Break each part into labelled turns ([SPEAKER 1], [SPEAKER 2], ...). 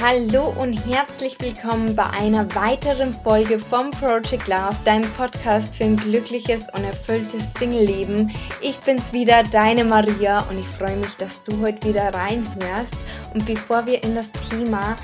[SPEAKER 1] Hallo und herzlich willkommen bei einer weiteren Folge vom Project Love, deinem Podcast für ein glückliches und erfülltes Single-Leben. Ich bin's wieder, deine Maria und ich freue mich, dass du heute wieder reinhörst. Und bevor wir in das Thema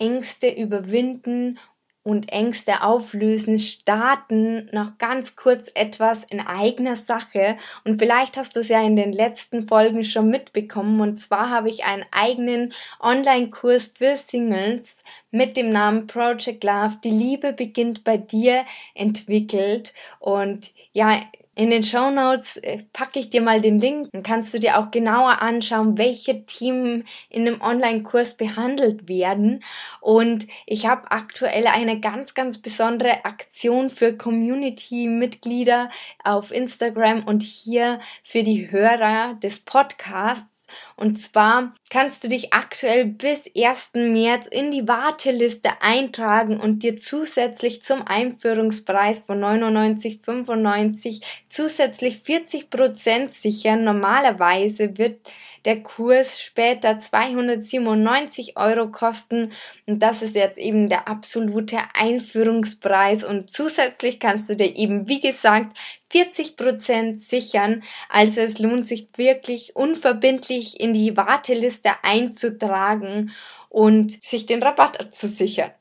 [SPEAKER 1] Ängste überwinden und Ängste auflösen, starten noch ganz kurz etwas in eigener Sache. Und vielleicht hast du es ja in den letzten Folgen schon mitbekommen. Und zwar habe ich einen eigenen Online-Kurs für Singles mit dem Namen Project Love. Die Liebe beginnt bei dir entwickelt. Und ja, in den Show Notes äh, packe ich dir mal den Link. Dann kannst du dir auch genauer anschauen, welche Themen in einem Online-Kurs behandelt werden. Und ich habe aktuell eine ganz, ganz besondere Aktion für Community-Mitglieder auf Instagram und hier für die Hörer des Podcasts. Und zwar kannst du dich aktuell bis 1. März in die Warteliste eintragen und dir zusätzlich zum Einführungspreis von 99,95 zusätzlich 40% sichern. Normalerweise wird der Kurs später 297 Euro kosten und das ist jetzt eben der absolute Einführungspreis und zusätzlich kannst du dir eben, wie gesagt, 40 Prozent sichern. Also es lohnt sich wirklich unverbindlich in die Warteliste einzutragen und sich den Rabatt zu sichern.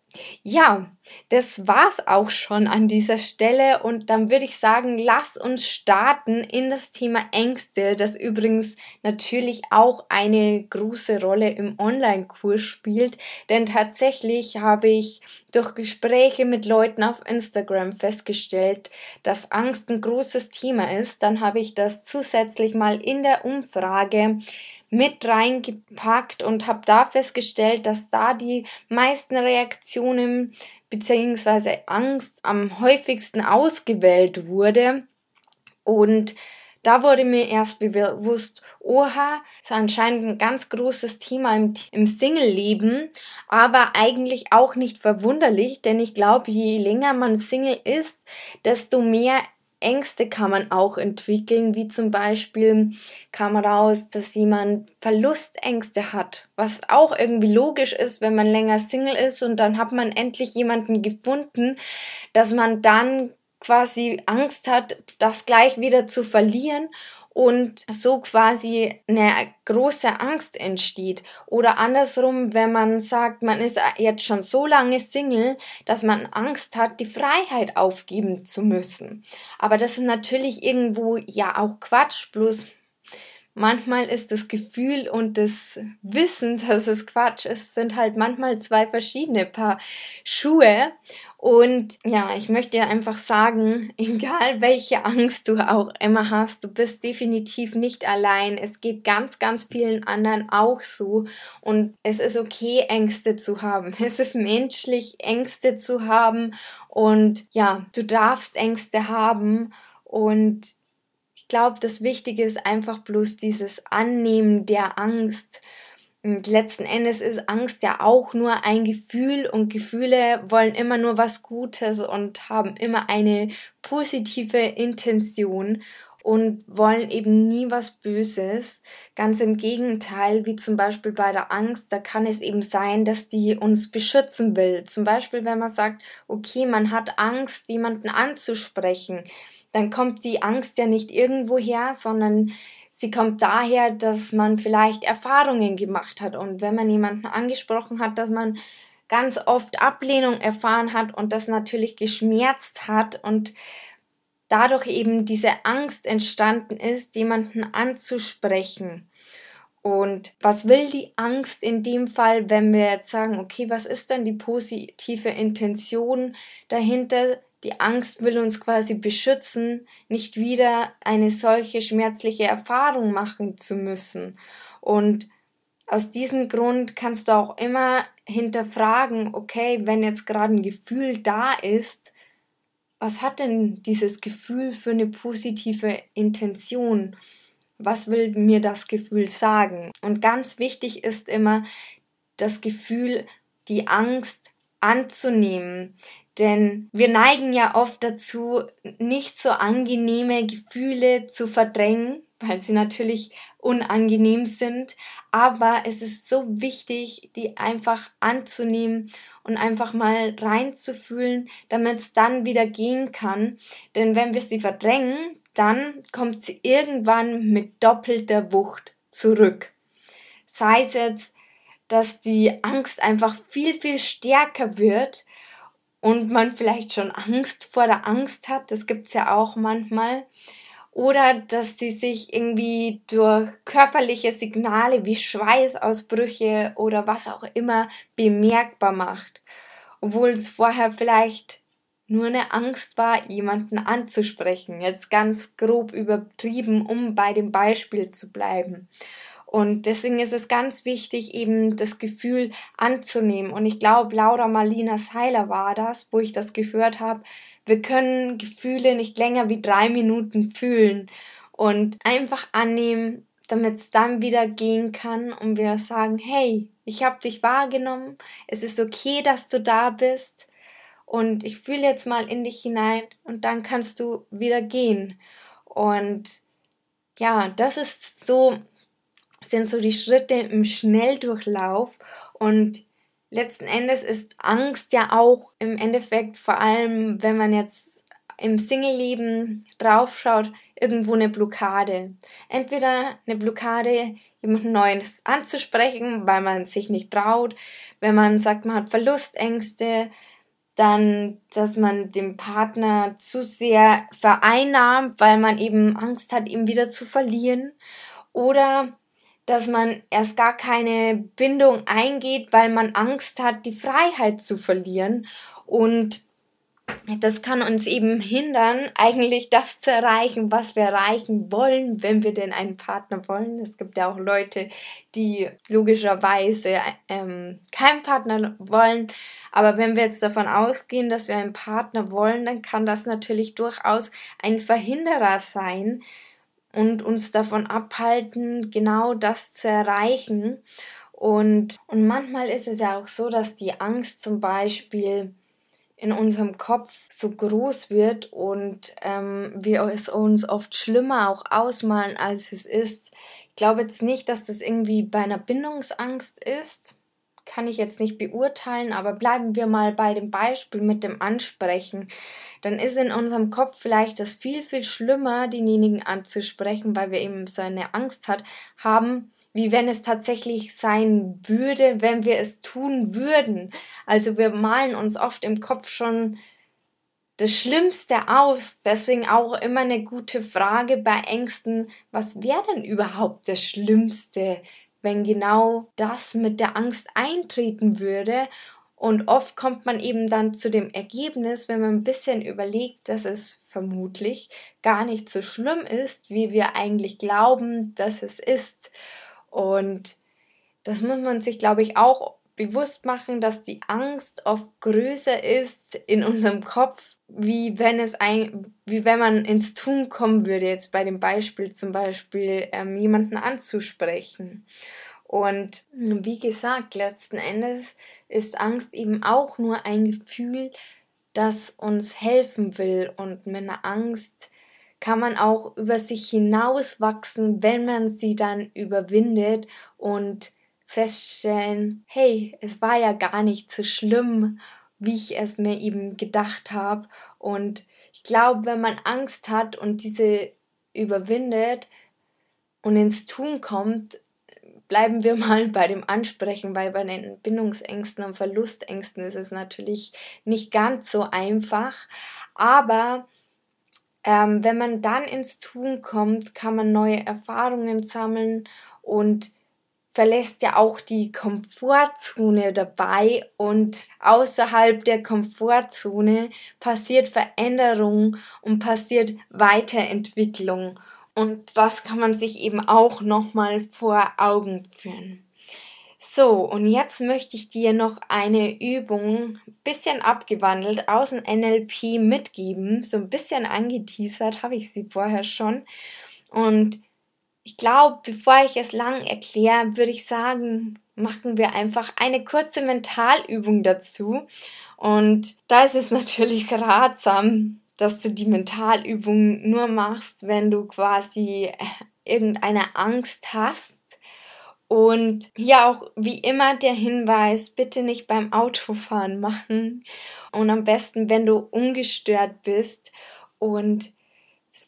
[SPEAKER 1] Ja, das war's auch schon an dieser Stelle und dann würde ich sagen, lass uns starten in das Thema Ängste, das übrigens natürlich auch eine große Rolle im Online-Kurs spielt, denn tatsächlich habe ich durch Gespräche mit Leuten auf Instagram festgestellt, dass Angst ein großes Thema ist. Dann habe ich das zusätzlich mal in der Umfrage mit reingepackt und habe da festgestellt, dass da die meisten Reaktionen beziehungsweise Angst am häufigsten ausgewählt wurde. Und da wurde mir erst bewusst, oha, ist anscheinend ein ganz großes Thema im, im Single-Leben, aber eigentlich auch nicht verwunderlich, denn ich glaube, je länger man Single ist, desto mehr Ängste kann man auch entwickeln, wie zum Beispiel kam raus, dass jemand Verlustängste hat, was auch irgendwie logisch ist, wenn man länger Single ist und dann hat man endlich jemanden gefunden, dass man dann quasi Angst hat, das gleich wieder zu verlieren und so quasi eine große Angst entsteht. Oder andersrum, wenn man sagt, man ist jetzt schon so lange Single, dass man Angst hat, die Freiheit aufgeben zu müssen. Aber das ist natürlich irgendwo ja auch Quatsch, bloß manchmal ist das Gefühl und das Wissen, dass es Quatsch ist, sind halt manchmal zwei verschiedene Paar Schuhe. Und ja, ich möchte dir einfach sagen, egal welche Angst du auch immer hast, du bist definitiv nicht allein. Es geht ganz, ganz vielen anderen auch so. Und es ist okay, Ängste zu haben. Es ist menschlich, Ängste zu haben. Und ja, du darfst Ängste haben. Und glaube, das Wichtige ist einfach bloß dieses Annehmen der Angst und letzten Endes ist Angst ja auch nur ein Gefühl und Gefühle wollen immer nur was Gutes und haben immer eine positive Intention und wollen eben nie was Böses. Ganz im Gegenteil, wie zum Beispiel bei der Angst, da kann es eben sein, dass die uns beschützen will. Zum Beispiel, wenn man sagt, okay, man hat Angst, jemanden anzusprechen, dann kommt die Angst ja nicht irgendwo her, sondern Sie kommt daher, dass man vielleicht Erfahrungen gemacht hat und wenn man jemanden angesprochen hat, dass man ganz oft Ablehnung erfahren hat und das natürlich geschmerzt hat und dadurch eben diese Angst entstanden ist, jemanden anzusprechen. Und was will die Angst in dem Fall, wenn wir jetzt sagen, okay, was ist denn die positive Intention dahinter? Die Angst will uns quasi beschützen, nicht wieder eine solche schmerzliche Erfahrung machen zu müssen. Und aus diesem Grund kannst du auch immer hinterfragen, okay, wenn jetzt gerade ein Gefühl da ist, was hat denn dieses Gefühl für eine positive Intention? Was will mir das Gefühl sagen? Und ganz wichtig ist immer, das Gefühl, die Angst anzunehmen. Denn wir neigen ja oft dazu, nicht so angenehme Gefühle zu verdrängen, weil sie natürlich unangenehm sind. Aber es ist so wichtig, die einfach anzunehmen und einfach mal reinzufühlen, damit es dann wieder gehen kann. Denn wenn wir sie verdrängen, dann kommt sie irgendwann mit doppelter Wucht zurück. Sei es jetzt, dass die Angst einfach viel, viel stärker wird und man vielleicht schon Angst vor der Angst hat, das gibt es ja auch manchmal, oder dass sie sich irgendwie durch körperliche Signale wie Schweißausbrüche oder was auch immer bemerkbar macht, obwohl es vorher vielleicht nur eine Angst war, jemanden anzusprechen. Jetzt ganz grob übertrieben, um bei dem Beispiel zu bleiben. Und deswegen ist es ganz wichtig, eben das Gefühl anzunehmen. Und ich glaube, Laura Marlina Seiler war das, wo ich das gehört habe. Wir können Gefühle nicht länger wie drei Minuten fühlen und einfach annehmen, damit es dann wieder gehen kann und wir sagen, hey, ich habe dich wahrgenommen, es ist okay, dass du da bist und ich fühle jetzt mal in dich hinein und dann kannst du wieder gehen. Und ja, das ist so sind so die Schritte im Schnelldurchlauf und letzten Endes ist Angst ja auch im Endeffekt vor allem, wenn man jetzt im Single-Leben draufschaut, irgendwo eine Blockade. Entweder eine Blockade, jemanden Neues anzusprechen, weil man sich nicht traut, wenn man sagt, man hat Verlustängste, dann, dass man den Partner zu sehr vereinnahmt, weil man eben Angst hat, ihn wieder zu verlieren. Oder dass man erst gar keine Bindung eingeht, weil man Angst hat, die Freiheit zu verlieren. Und das kann uns eben hindern, eigentlich das zu erreichen, was wir erreichen wollen, wenn wir denn einen Partner wollen. Es gibt ja auch Leute, die logischerweise ähm, keinen Partner wollen. Aber wenn wir jetzt davon ausgehen, dass wir einen Partner wollen, dann kann das natürlich durchaus ein Verhinderer sein, und uns davon abhalten, genau das zu erreichen. Und, und manchmal ist es ja auch so, dass die Angst zum Beispiel in unserem Kopf so groß wird und ähm, wir es uns oft schlimmer auch ausmalen, als es ist. Ich glaube jetzt nicht, dass das irgendwie bei einer Bindungsangst ist, kann ich jetzt nicht beurteilen, aber bleiben wir mal bei dem Beispiel mit dem Ansprechen. Dann ist in unserem Kopf vielleicht das viel, viel schlimmer, denjenigen anzusprechen, weil wir eben so eine Angst hat, haben, wie wenn es tatsächlich sein würde, wenn wir es tun würden. Also wir malen uns oft im Kopf schon das Schlimmste aus. Deswegen auch immer eine gute Frage bei Ängsten, was wäre denn überhaupt das Schlimmste, wenn genau das mit der Angst eintreten würde. Und oft kommt man eben dann zu dem Ergebnis, wenn man ein bisschen überlegt, dass es vermutlich gar nicht so schlimm ist, wie wir eigentlich glauben, dass es ist. Und das muss man sich, glaube ich, auch bewusst machen, dass die Angst oft größer ist in unserem Kopf, wie wenn es ein, wie wenn man ins Tun kommen würde, jetzt bei dem Beispiel zum Beispiel ähm, jemanden anzusprechen. Und wie gesagt, letzten Endes ist Angst eben auch nur ein Gefühl, das uns helfen will. Und mit einer Angst kann man auch über sich hinauswachsen, wenn man sie dann überwindet und feststellen, hey, es war ja gar nicht so schlimm, wie ich es mir eben gedacht habe. Und ich glaube, wenn man Angst hat und diese überwindet und ins Tun kommt, bleiben wir mal bei dem Ansprechen, weil bei den Bindungsängsten und Verlustängsten ist es natürlich nicht ganz so einfach. Aber ähm, wenn man dann ins Tun kommt, kann man neue Erfahrungen sammeln und verlässt ja auch die Komfortzone dabei und außerhalb der Komfortzone passiert Veränderung und passiert Weiterentwicklung und das kann man sich eben auch nochmal vor Augen führen. So, und jetzt möchte ich dir noch eine Übung, bisschen abgewandelt aus dem NLP mitgeben. So ein bisschen angeteasert habe ich sie vorher schon. Und ich glaube, bevor ich es lang erkläre, würde ich sagen, machen wir einfach eine kurze Mentalübung dazu. Und da ist es natürlich ratsam, dass du die Mentalübung nur machst, wenn du quasi irgendeine Angst hast. Und ja, auch wie immer der Hinweis, bitte nicht beim Autofahren machen. Und am besten, wenn du ungestört bist und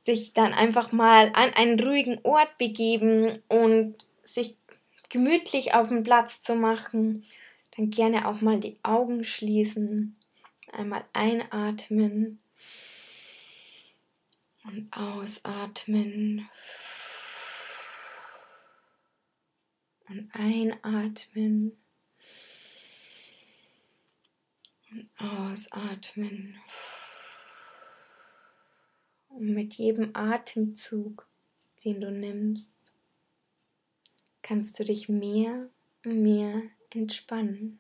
[SPEAKER 1] sich dann einfach mal an einen ruhigen Ort begeben und sich gemütlich auf den Platz zu machen, dann gerne auch mal die Augen schließen, einmal einatmen und ausatmen und einatmen und ausatmen. Und mit jedem Atemzug, den du nimmst, kannst du dich mehr und mehr entspannen.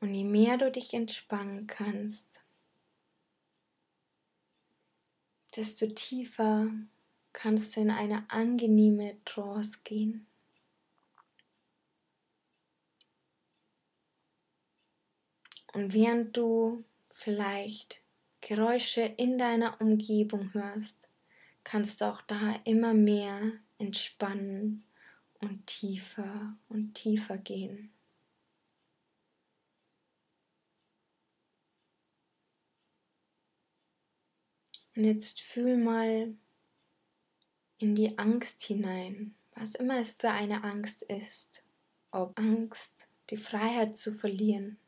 [SPEAKER 1] Und je mehr du dich entspannen kannst, desto tiefer kannst du in eine angenehme Trance gehen. Und während du vielleicht Geräusche in deiner Umgebung hörst, kannst du auch da immer mehr entspannen und tiefer und tiefer gehen. Und jetzt fühl mal in die Angst hinein, was immer es für eine Angst ist. Ob Angst, die Freiheit zu verlieren,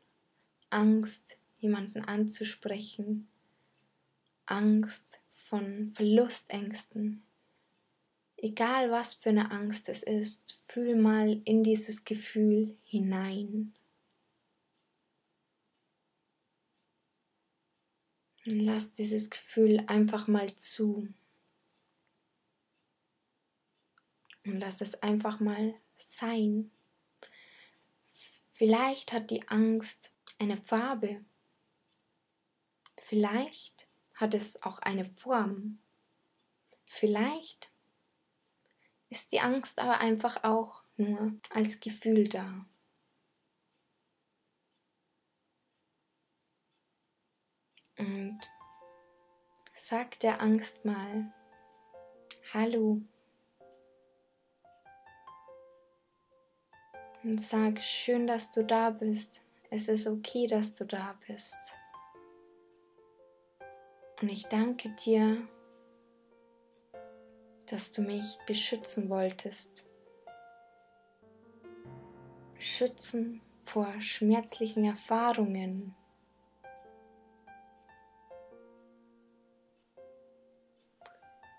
[SPEAKER 1] Angst, jemanden anzusprechen, Angst von Verlustängsten. Egal was für eine Angst es ist, fühl mal in dieses Gefühl hinein. Lass dieses Gefühl einfach mal zu. Und lass es einfach mal sein. Vielleicht hat die Angst eine Farbe. Vielleicht hat es auch eine Form. Vielleicht ist die Angst aber einfach auch nur als Gefühl da. Und sag der Angst mal, hallo. Und sag, schön, dass du da bist. Es ist okay, dass du da bist. Und ich danke dir, dass du mich beschützen wolltest. Beschützen vor schmerzlichen Erfahrungen.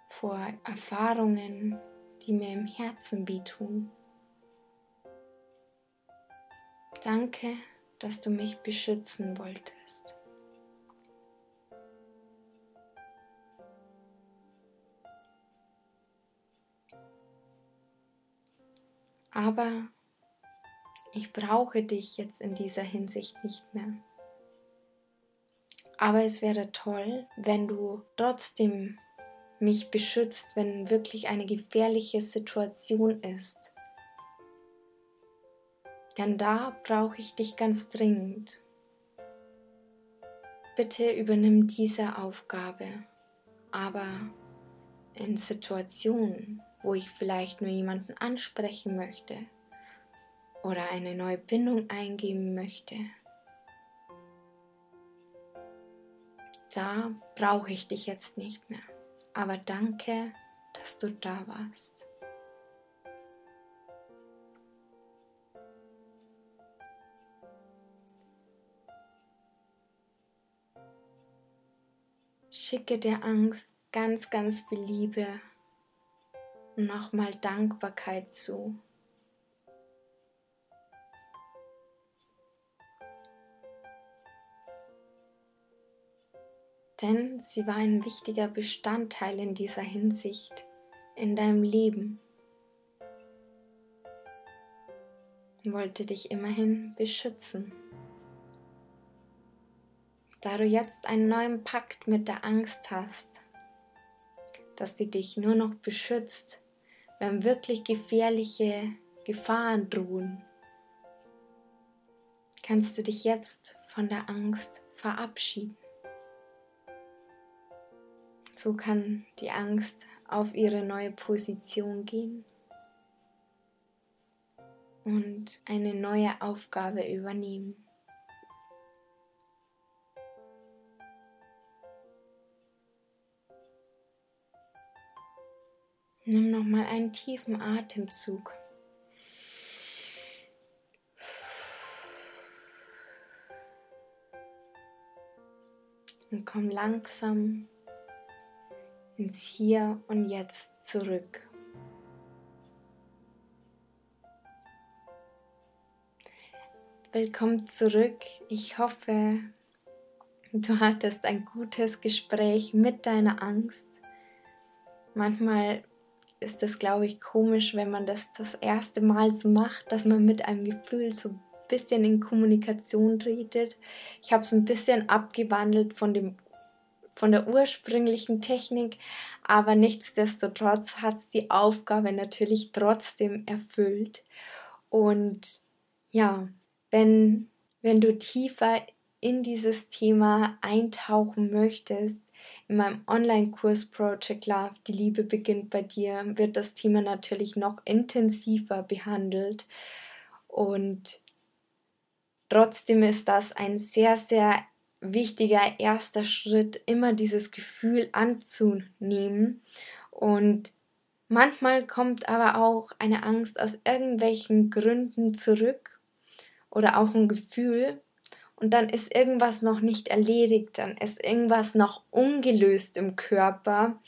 [SPEAKER 1] Vor Erfahrungen, die mir im Herzen wehtun. Danke, dass du mich beschützen wolltest. Aber ich brauche dich jetzt in dieser Hinsicht nicht mehr. Aber es wäre toll, wenn du trotzdem mich beschützt, wenn wirklich eine gefährliche Situation ist. Denn da brauche ich dich ganz dringend. Bitte übernimm diese Aufgabe, aber in Situationen, wo ich vielleicht nur jemanden ansprechen möchte oder eine neue Bindung eingeben möchte. Da brauche ich dich jetzt nicht mehr. Aber danke, dass du da warst. Schicke der Angst ganz, ganz viel Liebe nochmal Dankbarkeit zu. Denn sie war ein wichtiger Bestandteil in dieser Hinsicht in deinem Leben wollte dich immerhin beschützen. Da du jetzt einen neuen Pakt mit der Angst hast, dass sie dich nur noch beschützt, wenn wirklich gefährliche Gefahren drohen, kannst du dich jetzt von der Angst verabschieden. So kann die Angst auf ihre neue Position gehen und eine neue Aufgabe übernehmen. Nimm noch mal einen tiefen Atemzug. Und komm langsam ins Hier und Jetzt zurück. Willkommen zurück. Ich hoffe, du hattest ein gutes Gespräch mit deiner Angst. Manchmal ist es, glaube ich, komisch, wenn man das das erste Mal so macht, dass man mit einem Gefühl so ein bisschen in Kommunikation redet. Ich habe es ein bisschen abgewandelt von dem von der ursprünglichen Technik, aber nichtsdestotrotz hat es die Aufgabe natürlich trotzdem erfüllt. Und ja, wenn, wenn du tiefer in dieses Thema eintauchen möchtest, in meinem Online-Kurs Project Love, die Liebe beginnt bei dir, wird das Thema natürlich noch intensiver behandelt. Und trotzdem ist das ein sehr, sehr wichtiger erster Schritt, immer dieses Gefühl anzunehmen. Und manchmal kommt aber auch eine Angst aus irgendwelchen Gründen zurück oder auch ein Gefühl, und dann ist irgendwas noch nicht erledigt, dann ist irgendwas noch ungelöst im Körper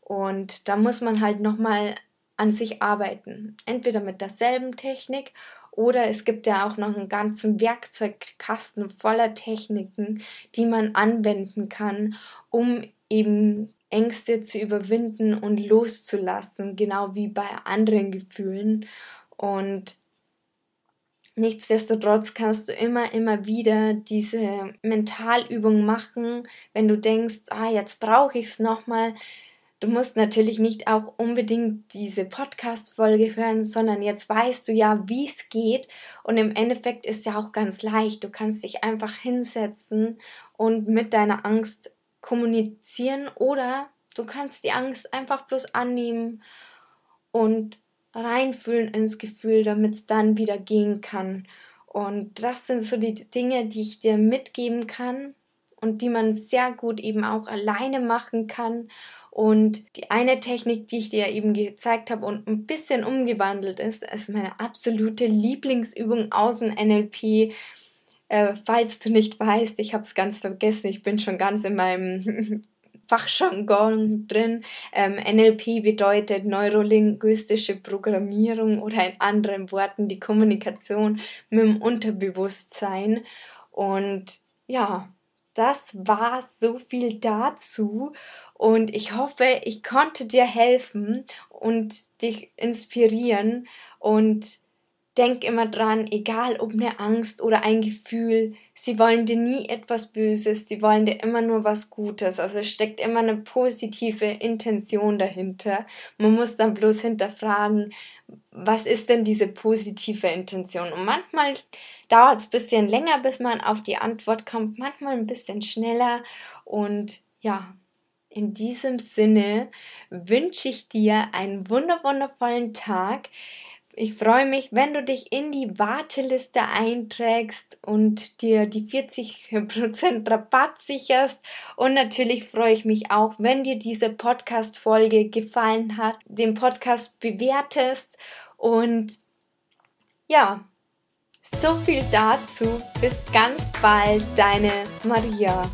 [SPEAKER 1] und da muss man halt nochmal an sich arbeiten. Entweder mit derselben Technik oder es gibt ja auch noch einen ganzen Werkzeugkasten voller Techniken, die man anwenden kann, um eben Ängste zu überwinden und loszulassen, genau wie bei anderen Gefühlen. Und Nichtsdestotrotz kannst du immer, immer wieder diese Mentalübung machen, wenn du denkst, ah, jetzt brauche ich es nochmal. Du musst natürlich nicht auch unbedingt diese Podcast-Folge hören, sondern jetzt weißt du ja, wie es geht. Und im Endeffekt ist ja auch ganz leicht. Du kannst dich einfach hinsetzen und mit deiner Angst kommunizieren oder du kannst die Angst einfach bloß annehmen und reinfühlen ins Gefühl, damit es dann wieder gehen kann. Und das sind so die Dinge, die ich dir mitgeben kann und die man sehr gut eben auch alleine machen kann. Und die eine Technik, die ich dir eben gezeigt habe und ein bisschen umgewandelt ist, ist meine absolute Lieblingsübung aus dem NLP. Äh, falls du nicht weißt, ich habe es ganz vergessen, ich bin schon ganz in meinem Fachjargon drin. Ähm, NLP bedeutet neurolinguistische Programmierung oder in anderen Worten die Kommunikation mit dem Unterbewusstsein. Und ja, das war so viel dazu. Und ich hoffe, ich konnte dir helfen und dich inspirieren und denk immer dran, egal ob eine Angst oder ein Gefühl, sie wollen dir nie etwas Böses, sie wollen dir immer nur was Gutes. Also es steckt immer eine positive Intention dahinter. Man muss dann bloß hinterfragen, was ist denn diese positive Intention? Und manchmal dauert es ein bisschen länger, bis man auf die Antwort kommt, manchmal ein bisschen schneller. Und ja, in diesem Sinne wünsche ich dir einen wunderwundervollen Tag. Ich freue mich, wenn du dich in die Warteliste einträgst und dir die 40% Rabatt sicherst. Und natürlich freue ich mich auch, wenn dir diese Podcast-Folge gefallen hat, den Podcast bewertest. Und ja, so viel dazu. Bis ganz bald, deine Maria.